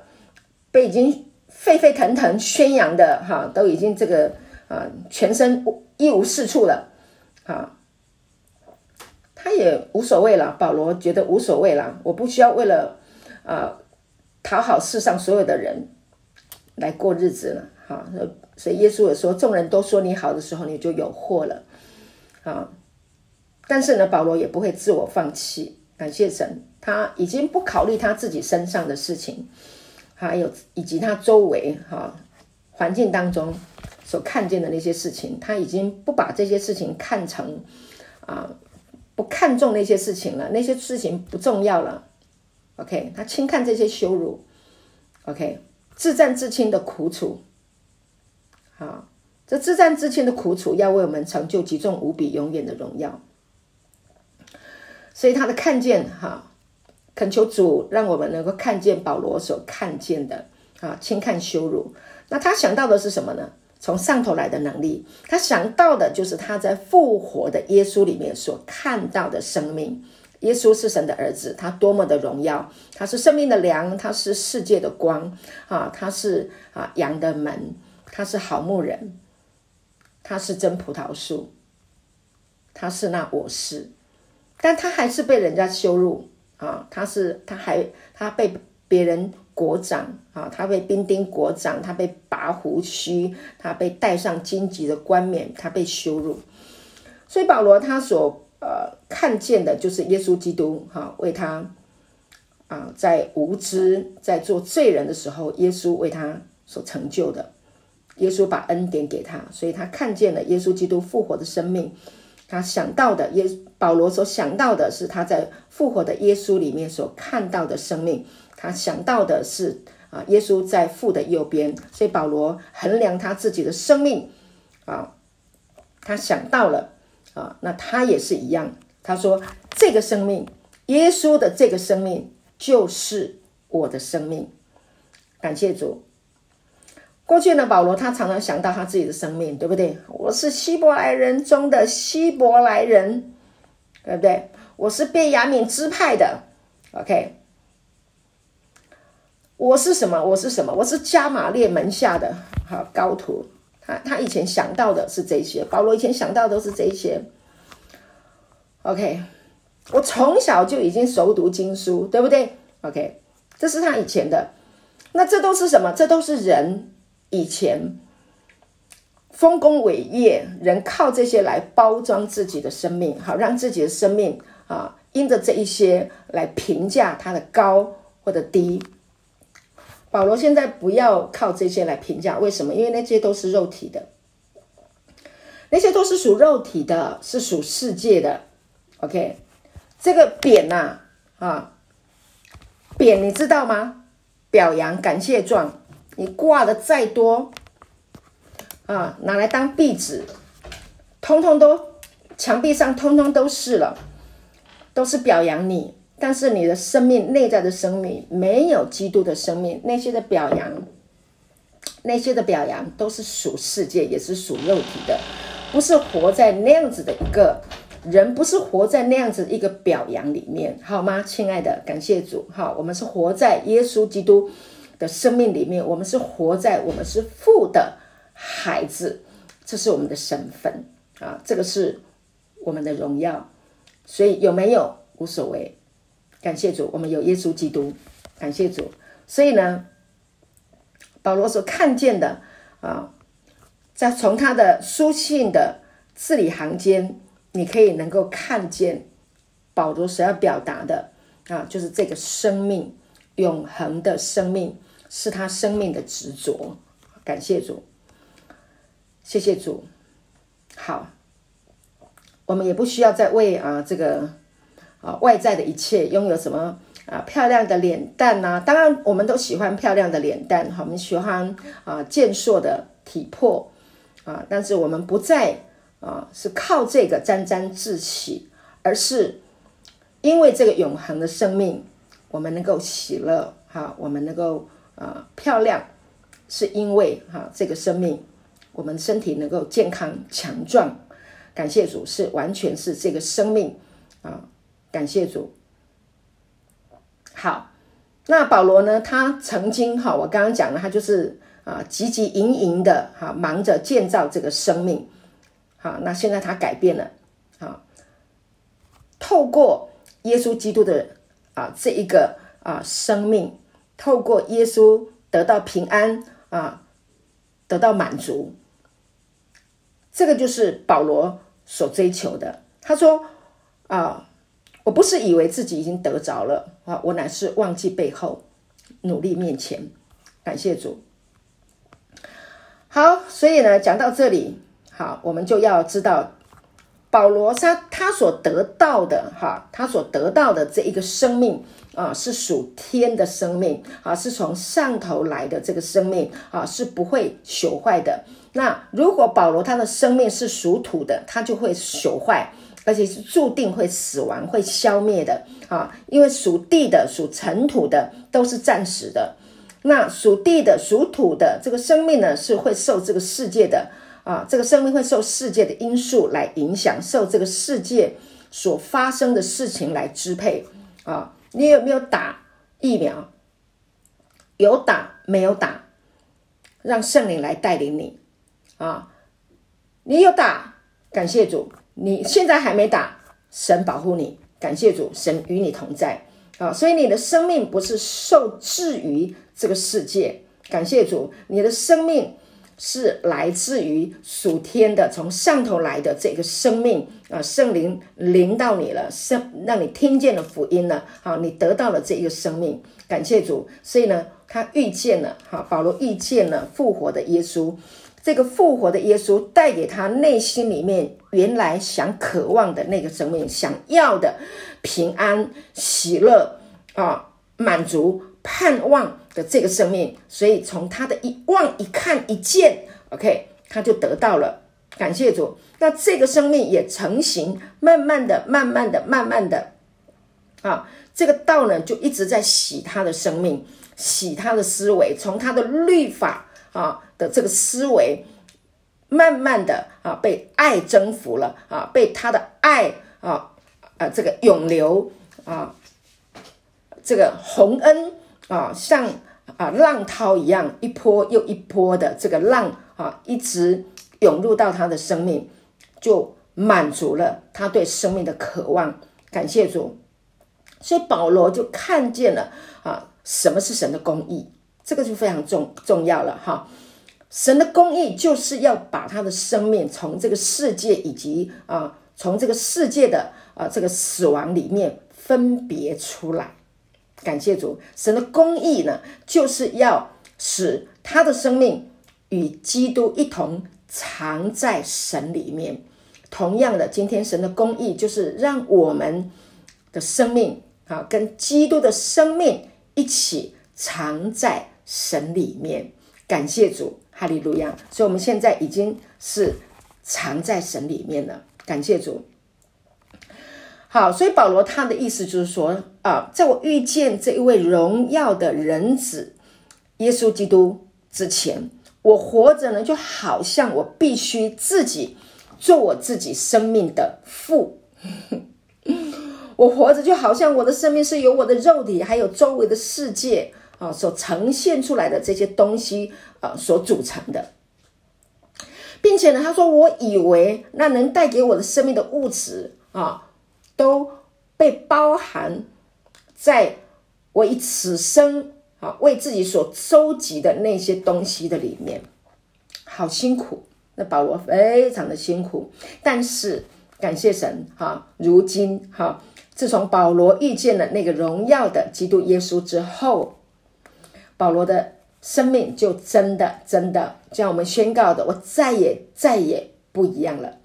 S1: 被已经。沸沸腾腾宣扬的哈，都已经这个啊，全身一无是处了啊，他也无所谓了。保罗觉得无所谓了，我不需要为了啊讨好世上所有的人来过日子了。哈，所以耶稣也说，众人都说你好的时候，你就有祸了啊。但是呢，保罗也不会自我放弃，感谢神，他已经不考虑他自己身上的事情。还有以及他周围哈环境当中所看见的那些事情，他已经不把这些事情看成啊不看重那些事情了，那些事情不重要了。OK，他轻看这些羞辱。OK，至战至轻的苦楚，啊，这至战之前的苦楚要为我们成就极重无比永远的荣耀。所以他的看见哈。恳求主让我们能够看见保罗所看见的啊，轻看羞辱。那他想到的是什么呢？从上头来的能力，他想到的就是他在复活的耶稣里面所看到的生命。耶稣是神的儿子，他多么的荣耀！他是生命的粮，他是世界的光啊，他是啊羊的门，他是好牧人，他是真葡萄树，他是那我是，但他还是被人家羞辱。啊，他是他还他被别人裹掌啊，他被兵丁裹掌，他被拔胡须，他被戴上荆棘的冠冕，他被羞辱。所以保罗他所呃看见的就是耶稣基督哈、为他啊在无知在做罪人的时候，耶稣为他所成就的，耶稣把恩典给他，所以他看见了耶稣基督复活的生命。他想到的耶，保罗所想到的是他在复活的耶稣里面所看到的生命。他想到的是啊，耶稣在父的右边。所以保罗衡量他自己的生命啊，他想到了啊，那他也是一样。他说：“这个生命，耶稣的这个生命就是我的生命。”感谢主。过去呢，保罗他常常想到他自己的生命，对不对？我是希伯来人中的希伯来人，对不对？我是被雅敏支派的，OK。我是什么？我是什么？我是加玛列门下的好高徒。他他以前想到的是这些，保罗以前想到的都是这些。OK，我从小就已经熟读经书，对不对？OK，这是他以前的。那这都是什么？这都是人。以前丰功伟业，人靠这些来包装自己的生命，好让自己的生命啊，因着这一些来评价他的高或者低。保罗现在不要靠这些来评价，为什么？因为那些都是肉体的，那些都是属肉体的，是属世界的。OK，这个匾呐，啊，匾你知道吗？表扬、感谢状。你挂的再多啊，拿来当壁纸，通通都墙壁上通通都是了，都是表扬你。但是你的生命内在的生命没有基督的生命，那些的表扬，那些的表扬都是属世界，也是属肉体的，不是活在那样子的一个人，不是活在那样子一个表扬里面，好吗？亲爱的，感谢主，好，我们是活在耶稣基督的生命里面，我们是活在我们是父的孩子，这是我们的身份啊，这个是我们的荣耀，所以有没有无所谓，感谢主，我们有耶稣基督，感谢主。所以呢，保罗所看见的啊，在从他的书信的字里行间，你可以能够看见保罗所要表达的啊，就是这个生命，永恒的生命。是他生命的执着，感谢主，谢谢主。好，我们也不需要再为啊这个啊外在的一切拥有什么啊漂亮的脸蛋呐、当然，我们都喜欢漂亮的脸蛋，哈，我们喜欢啊健硕的体魄啊。但是我们不再啊是靠这个沾沾自喜，而是因为这个永恒的生命，我们能够喜乐，哈，我们能够。啊，漂亮，是因为哈、啊，这个生命，我们身体能够健康强壮，感谢主，是完全是这个生命啊，感谢主。好，那保罗呢？他曾经哈、我刚刚讲了，他就是啊，汲汲营营的哈、忙着建造这个生命。好、那现在他改变了，啊，透过耶稣基督的啊这一个啊生命。透过耶稣得到平安啊，得到满足，这个就是保罗所追求的。他说：“啊，我不是以为自己已经得着了啊，我乃是忘记背后，努力面前。”感谢主。好，所以呢，讲到这里，好，我们就要知道保罗他他所得到的哈，他所得到的这一个生命。啊，是属天的生命啊，是从上头来的这个生命啊，是不会朽坏的。那如果保罗他的生命是属土的，他就会朽坏，而且是注定会死亡、会消灭的啊。因为属地的、属尘土的都是暂时的。那属地的、属土的这个生命呢，是会受这个世界的啊，这个生命会受世界的因素来影响，受这个世界所发生的事情来支配啊。你有没有打疫苗？有打没有打？让圣灵来带领你啊！你有打，感谢主；你现在还没打，神保护你，感谢主，神与你同在啊！所以你的生命不是受制于这个世界，感谢主，你的生命。是来自于属天的，从上头来的这个生命啊，圣灵临到你了，圣让你听见了福音了，好，你得到了这一个生命，感谢主。所以呢，他遇见了，哈，保罗遇见了复活的耶稣，这个复活的耶稣带给他内心里面原来想渴望的那个生命，想要的平安、喜乐啊，满足。盼望的这个生命，所以从他的一望、一看、一见，OK，他就得到了。感谢主，那这个生命也成型，慢慢的、慢慢的、慢慢的，啊，这个道呢就一直在洗他的生命，洗他的思维，从他的律法啊的这个思维，慢慢的啊被爱征服了啊，被他的爱啊啊这个涌流啊，这个洪恩啊像啊浪涛一样一波又一波的这个浪啊一直涌入到他的生命，就满足了他对生命的渴望。感谢主，所以保罗就看见了啊，什么是神的公义？这个就非常重重要了哈。神的公义就是要把他的生命从这个世界以及啊，从这个世界的啊这个死亡里面分别出来。感谢主，神的公义呢，就是要使他的生命与基督一同藏在神里面。同样的，今天神的公义就是让我们的生命啊，跟基督的生命一起藏在神里面。感谢主，哈利路亚！所以我们现在已经是藏在神里面了。感谢主。好，所以保罗他的意思就是说啊，在我遇见这一位荣耀的人子耶稣基督之前，我活着呢，就好像我必须自己。做我自己生命的父，我活着就好像我的生命是由我的肉体，还有周围的世界啊所呈现出来的这些东西啊所组成的，并且呢，他说，我以为那能带给我的生命的物质啊，都被包含在我以此生啊为自己所收集的那些东西的里面，好辛苦。那保罗非常的辛苦，但是感谢神哈，如今哈，自从保罗遇见了那个荣耀的基督耶稣之后，保罗的生命就真的真的像我们宣告的，我再也再也不一样了。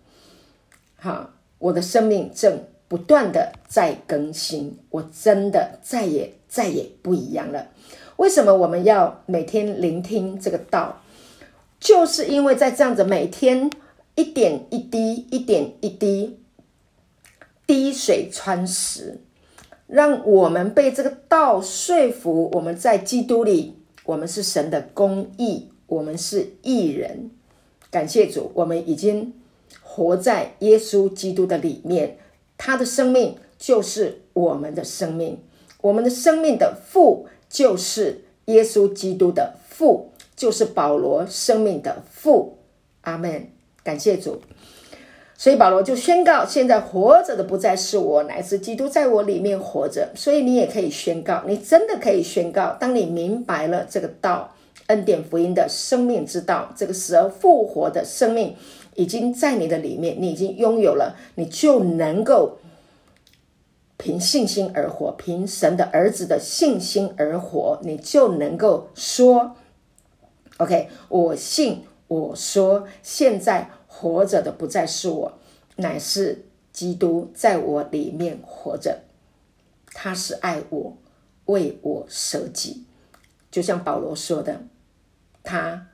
S1: 哈，我的生命正不断的在更新，我真的再也再也不一样了。为什么我们要每天聆听这个道？就是因为在这样子每天一点一滴、一点一滴滴水穿石，让我们被这个道说服，我们在基督里，我们是神的公义，我们是义人。感谢主，我们已经活在耶稣基督的里面，他的生命就是我们的生命，我们的生命的父就是耶稣基督的父。就是保罗生命的父，阿门，感谢主。所以保罗就宣告：现在活着的不再是我，乃是基督在我里面活着。所以你也可以宣告，你真的可以宣告，当你明白了这个道，恩典福音的生命之道，这个死而复活的生命已经在你的里面，你已经拥有了，你就能够凭信心而活，凭神的儿子的信心而活，你就能够说。OK，我信，我说，现在活着的不再是我，乃是基督在我里面活着。他是爱我，为我舍己，就像保罗说的，他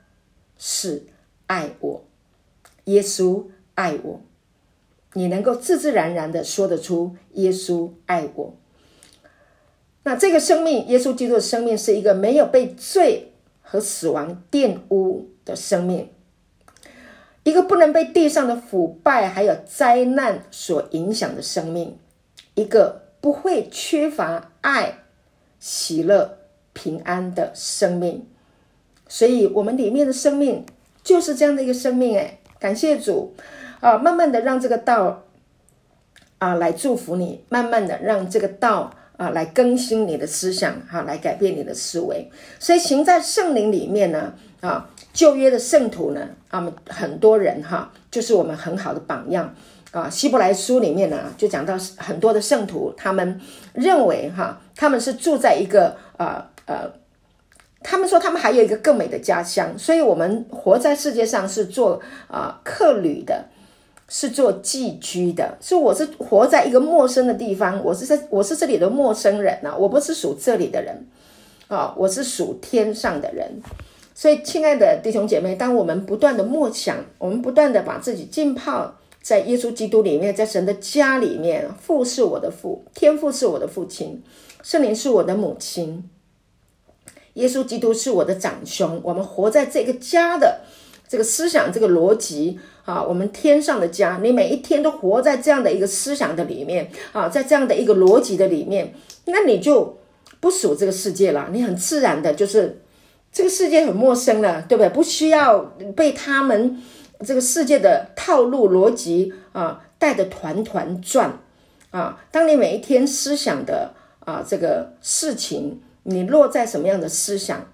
S1: 是爱我，耶稣爱我。你能够自自然然的说得出耶稣爱我。那这个生命，耶稣基督的生命是一个没有被罪。和死亡玷污的生命，一个不能被地上的腐败还有灾难所影响的生命，一个不会缺乏爱、喜乐、平安的生命。所以，我们里面的生命就是这样的一个生命。哎，感谢主啊！慢慢的让这个道啊来祝福你，慢慢的让这个道。啊，来更新你的思想，哈，来改变你的思维。所以行在圣灵里面呢，啊，旧约的圣徒呢，啊，很多人哈，就是我们很好的榜样啊。希伯来书里面呢，就讲到很多的圣徒，他们认为哈，他们是住在一个啊呃，他们说他们还有一个更美的家乡，所以我们活在世界上是做啊客旅的。是做寄居的，所以我是活在一个陌生的地方，我是在我是这里的陌生人呐、啊，我不是属这里的人啊，我是属天上的人。所以，亲爱的弟兄姐妹，当我们不断的默想，我们不断的把自己浸泡在耶稣基督里面，在神的家里面，父是我的父，天父是我的父亲，圣灵是我的母亲，耶稣基督是我的长兄。我们活在这个家的这个思想、这个逻辑啊，我们天上的家，你每一天都活在这样的一个思想的里面啊，在这样的一个逻辑的里面，那你就不属这个世界了。你很自然的就是这个世界很陌生了，对不对？不需要被他们这个世界的套路逻辑啊带得团团转啊。当你每一天思想的。啊，这个事情你落在什么样的思想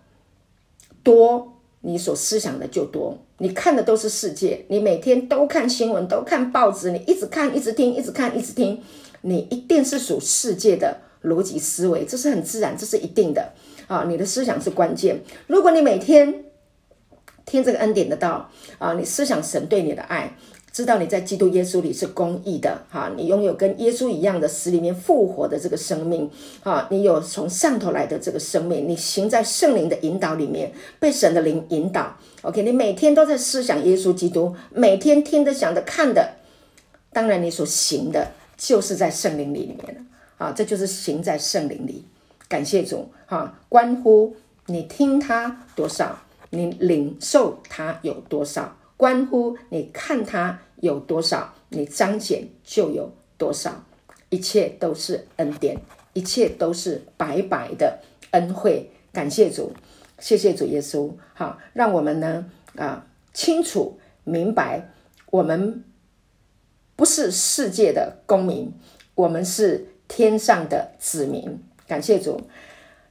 S1: 多，你所思想的就多。你看的都是世界，你每天都看新闻，都看报纸，你一直看，一直听，一直看，一直听，你一定是属世界的逻辑思维，这是很自然，这是一定的啊。你的思想是关键。如果你每天听这个恩典的道啊，你思想神对你的爱。知道你在基督耶稣里是公义的，哈，你拥有跟耶稣一样的死里面复活的这个生命，啊，你有从上头来的这个生命，你行在圣灵的引导里面，被神的灵引导。OK，你每天都在思想耶稣基督，每天听的、想的、看的，当然你所行的就是在圣灵里面了，啊，这就是行在圣灵里。感谢主，哈，关乎你听他多少，你领受他有多少。关乎你看他有多少，你彰显就有多少，一切都是恩典，一切都是白白的恩惠。感谢主，谢谢主耶稣。好，让我们呢啊清楚明白，我们不是世界的公民，我们是天上的子民。感谢主。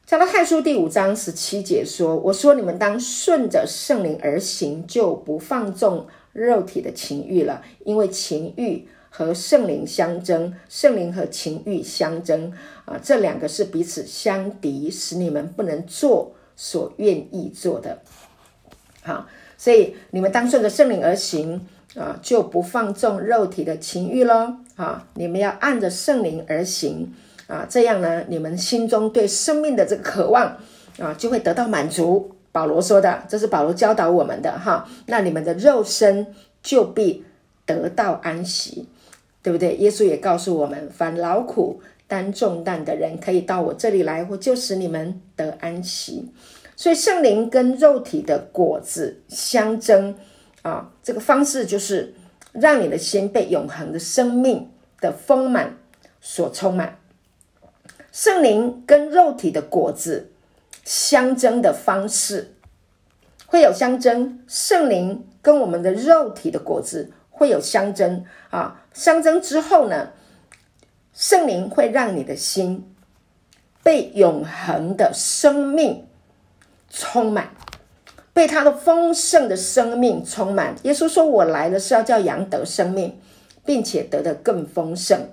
S1: 加拉太书第五章十七节说：“我说你们当顺着圣灵而行，就不放纵肉体的情欲了。因为情欲和圣灵相争，圣灵和情欲相争啊，这两个是彼此相敌，使你们不能做所愿意做的。好，所以你们当顺着圣灵而行啊，就不放纵肉体的情欲喽。啊，你们要按着圣灵而行。”啊，这样呢，你们心中对生命的这个渴望啊，就会得到满足。保罗说的，这是保罗教导我们的哈。那你们的肉身就必得到安息，对不对？耶稣也告诉我们，凡劳苦担重担的人，可以到我这里来，我就使你们得安息。所以圣灵跟肉体的果子相争啊，这个方式就是让你的心被永恒的生命的丰满所充满。圣灵跟肉体的果子相争的方式会有相争，圣灵跟我们的肉体的果子会有相争啊。相争之后呢，圣灵会让你的心被永恒的生命充满，被他的丰盛的生命充满。耶稣说：“我来了是要叫羊得生命，并且得的更丰盛。”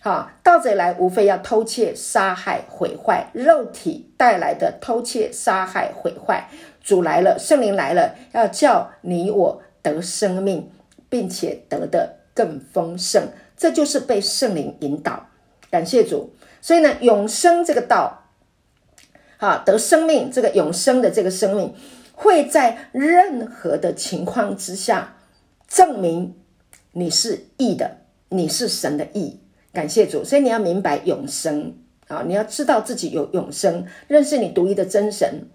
S1: 好，盗贼来无非要偷窃、杀害、毁坏，肉体带来的偷窃、杀害、毁坏。主来了，圣灵来了，要叫你我得生命，并且得的更丰盛。这就是被圣灵引导。感谢主。所以呢，永生这个道，好，得生命这个永生的这个生命，会在任何的情况之下证明你是义的，你是神的义。感谢主，所以你要明白永生啊！你要知道自己有永生，认识你独一的真神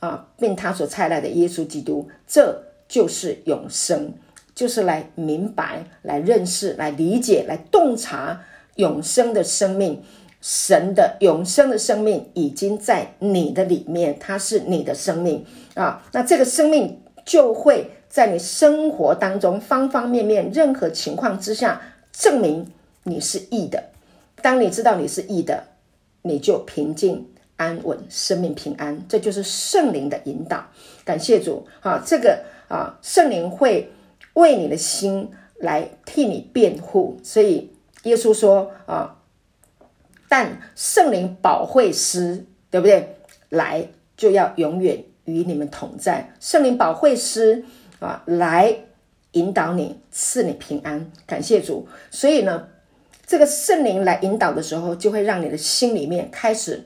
S1: 啊，并他所差来的耶稣基督，这就是永生，就是来明白、来认识、来理解、来洞察永生的生命。神的永生的生命已经在你的里面，它是你的生命啊！那这个生命就会在你生活当中方方面面、任何情况之下证明。你是义的，当你知道你是义的，你就平静安稳，生命平安，这就是圣灵的引导。感谢主啊！这个啊，圣灵会为你的心来替你辩护。所以耶稣说啊，但圣灵保惠师，对不对？来就要永远与你们同在。圣灵保惠师啊，来引导你，赐你平安。感谢主。所以呢。这个圣灵来引导的时候，就会让你的心里面开始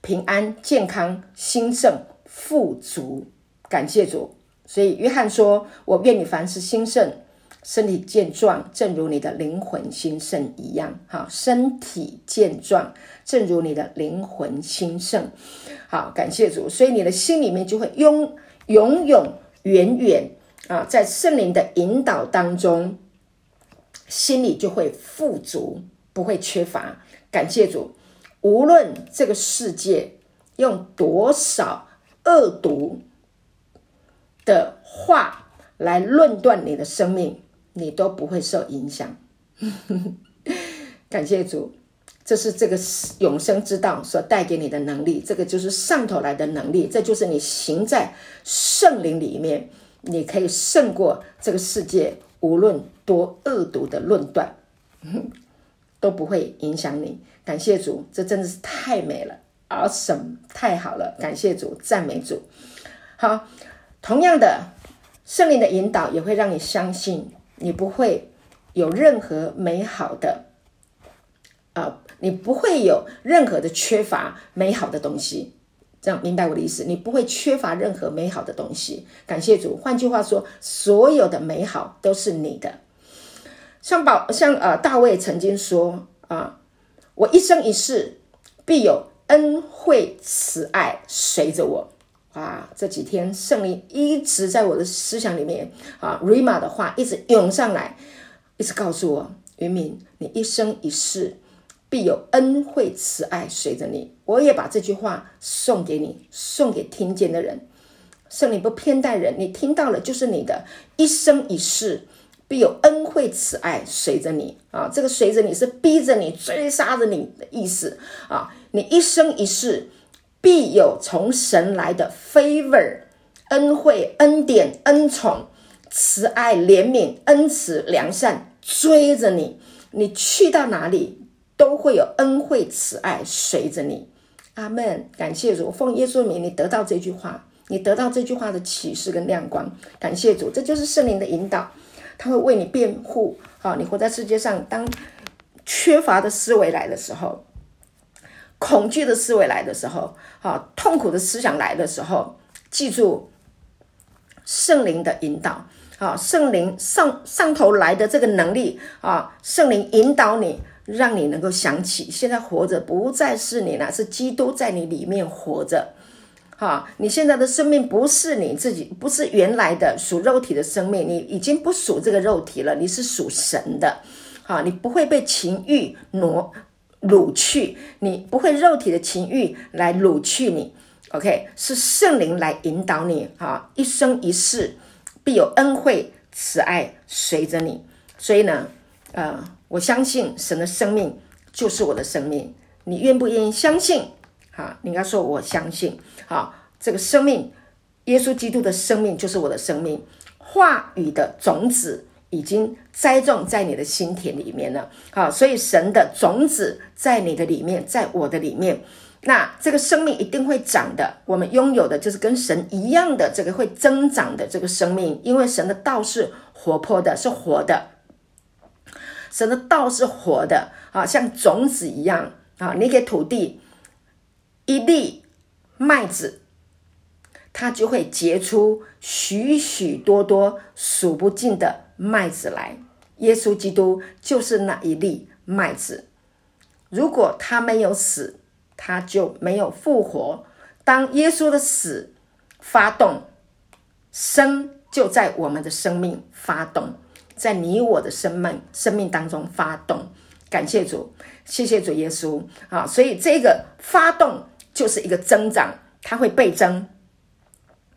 S1: 平安、健康、兴盛、富足。感谢主。所以约翰说：“我愿你凡事兴盛，身体健壮，正如你的灵魂兴盛一样。哈，身体健壮，正如你的灵魂兴盛。好，感谢主。所以你的心里面就会永永永远远啊，在圣灵的引导当中，心里就会富足，不会缺乏。感谢主。无论这个世界用多少恶毒的话来论断你的生命，你都不会受影响。感谢主，这是这个永生之道所带给你的能力，这个就是上头来的能力，这就是你行在圣灵里面，你可以胜过这个世界，无论多恶毒的论断，都不会影响你。感谢主，这真的是太美了，awesome，太好了！感谢主，赞美主。好，同样的，圣灵的引导也会让你相信，你不会有任何美好的，啊、你不会有任何的缺乏美好的东西。这样明白我的意思？你不会缺乏任何美好的东西。感谢主。换句话说，所有的美好都是你的。像宝，像呃，大卫曾经说啊。我一生一世必有恩惠慈爱随着我啊！这几天圣灵一直在我的思想里面啊，Rhema 的话一直涌上来，一直告诉我：云敏，你一生一世必有恩惠慈爱随着你。我也把这句话送给你，送给听见的人。圣灵不偏待人，你听到了就是你的一生一世。必有恩惠慈爱随着你啊！这个随着你是逼着你、追杀着你的意思啊！你一生一世必有从神来的 favor、恩惠、恩典、恩宠、慈爱、怜悯、恩慈、良善追着你。你去到哪里都会有恩惠慈爱随着你。阿门！感谢主，奉耶稣名，你得到这句话，你得到这句话的启示跟亮光。感谢主，这就是圣灵的引导。他会为你辩护，好，你活在世界上，当缺乏的思维来的时候，恐惧的思维来的时候，好，痛苦的思想来的时候，记住圣灵的引导，啊，圣灵上上头来的这个能力啊，圣灵引导你，让你能够想起，现在活着不再是你了，是基督在你里面活着。哈，你现在的生命不是你自己，不是原来的属肉体的生命，你已经不属这个肉体了，你是属神的。哈，你不会被情欲挪掳去，你不会肉体的情欲来掳去你。OK，是圣灵来引导你。哈，一生一世必有恩惠慈爱随着你。所以呢，呃，我相信神的生命就是我的生命。你愿不愿意相信？哈，你应该说我相信，好，这个生命，耶稣基督的生命就是我的生命，话语的种子已经栽种在你的心田里面了，好，所以神的种子在你的里面，在我的里面，那这个生命一定会长的，我们拥有的就是跟神一样的这个会增长的这个生命，因为神的道是活泼的，是活的，神的道是活的，啊，像种子一样，啊，你给土地。一粒麦子，它就会结出许许多多数不尽的麦子来。耶稣基督就是那一粒麦子。如果他没有死，他就没有复活。当耶稣的死发动，生就在我们的生命发动，在你我的生命生命当中发动。感谢主，谢谢主耶稣啊！所以这个发动。就是一个增长，它会倍增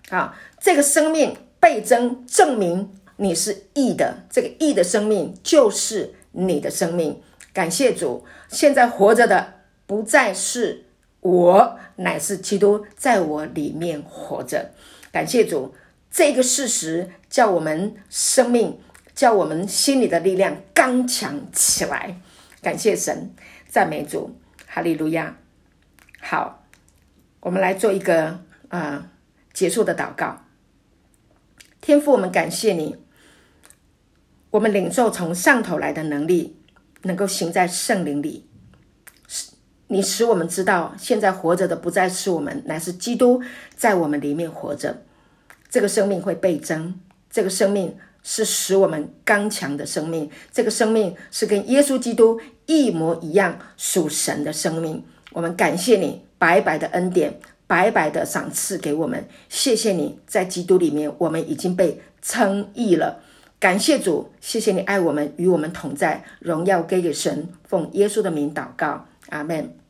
S1: 啊！这个生命倍增，证明你是义的。这个义的生命就是你的生命。感谢主，现在活着的不再是我，乃是基督在我里面活着。感谢主，这个事实叫我们生命，叫我们心里的力量刚强起来。感谢神，赞美主，哈利路亚。好。我们来做一个啊、结束的祷告。天父，我们感谢你，我们领受从上头来的能力，能够行在圣灵里。使你使我们知道，现在活着的不再是我们，乃是基督在我们里面活着。这个生命会倍增，这个生命是使我们刚强的生命，这个生命是跟耶稣基督一模一样属神的生命。我们感谢你白白的恩典，白白的赏赐给我们。谢谢你在基督里面，我们已经被称义了。感谢主，谢谢你爱我们，与我们同在。荣耀归给神，奉耶稣的名祷告，阿门。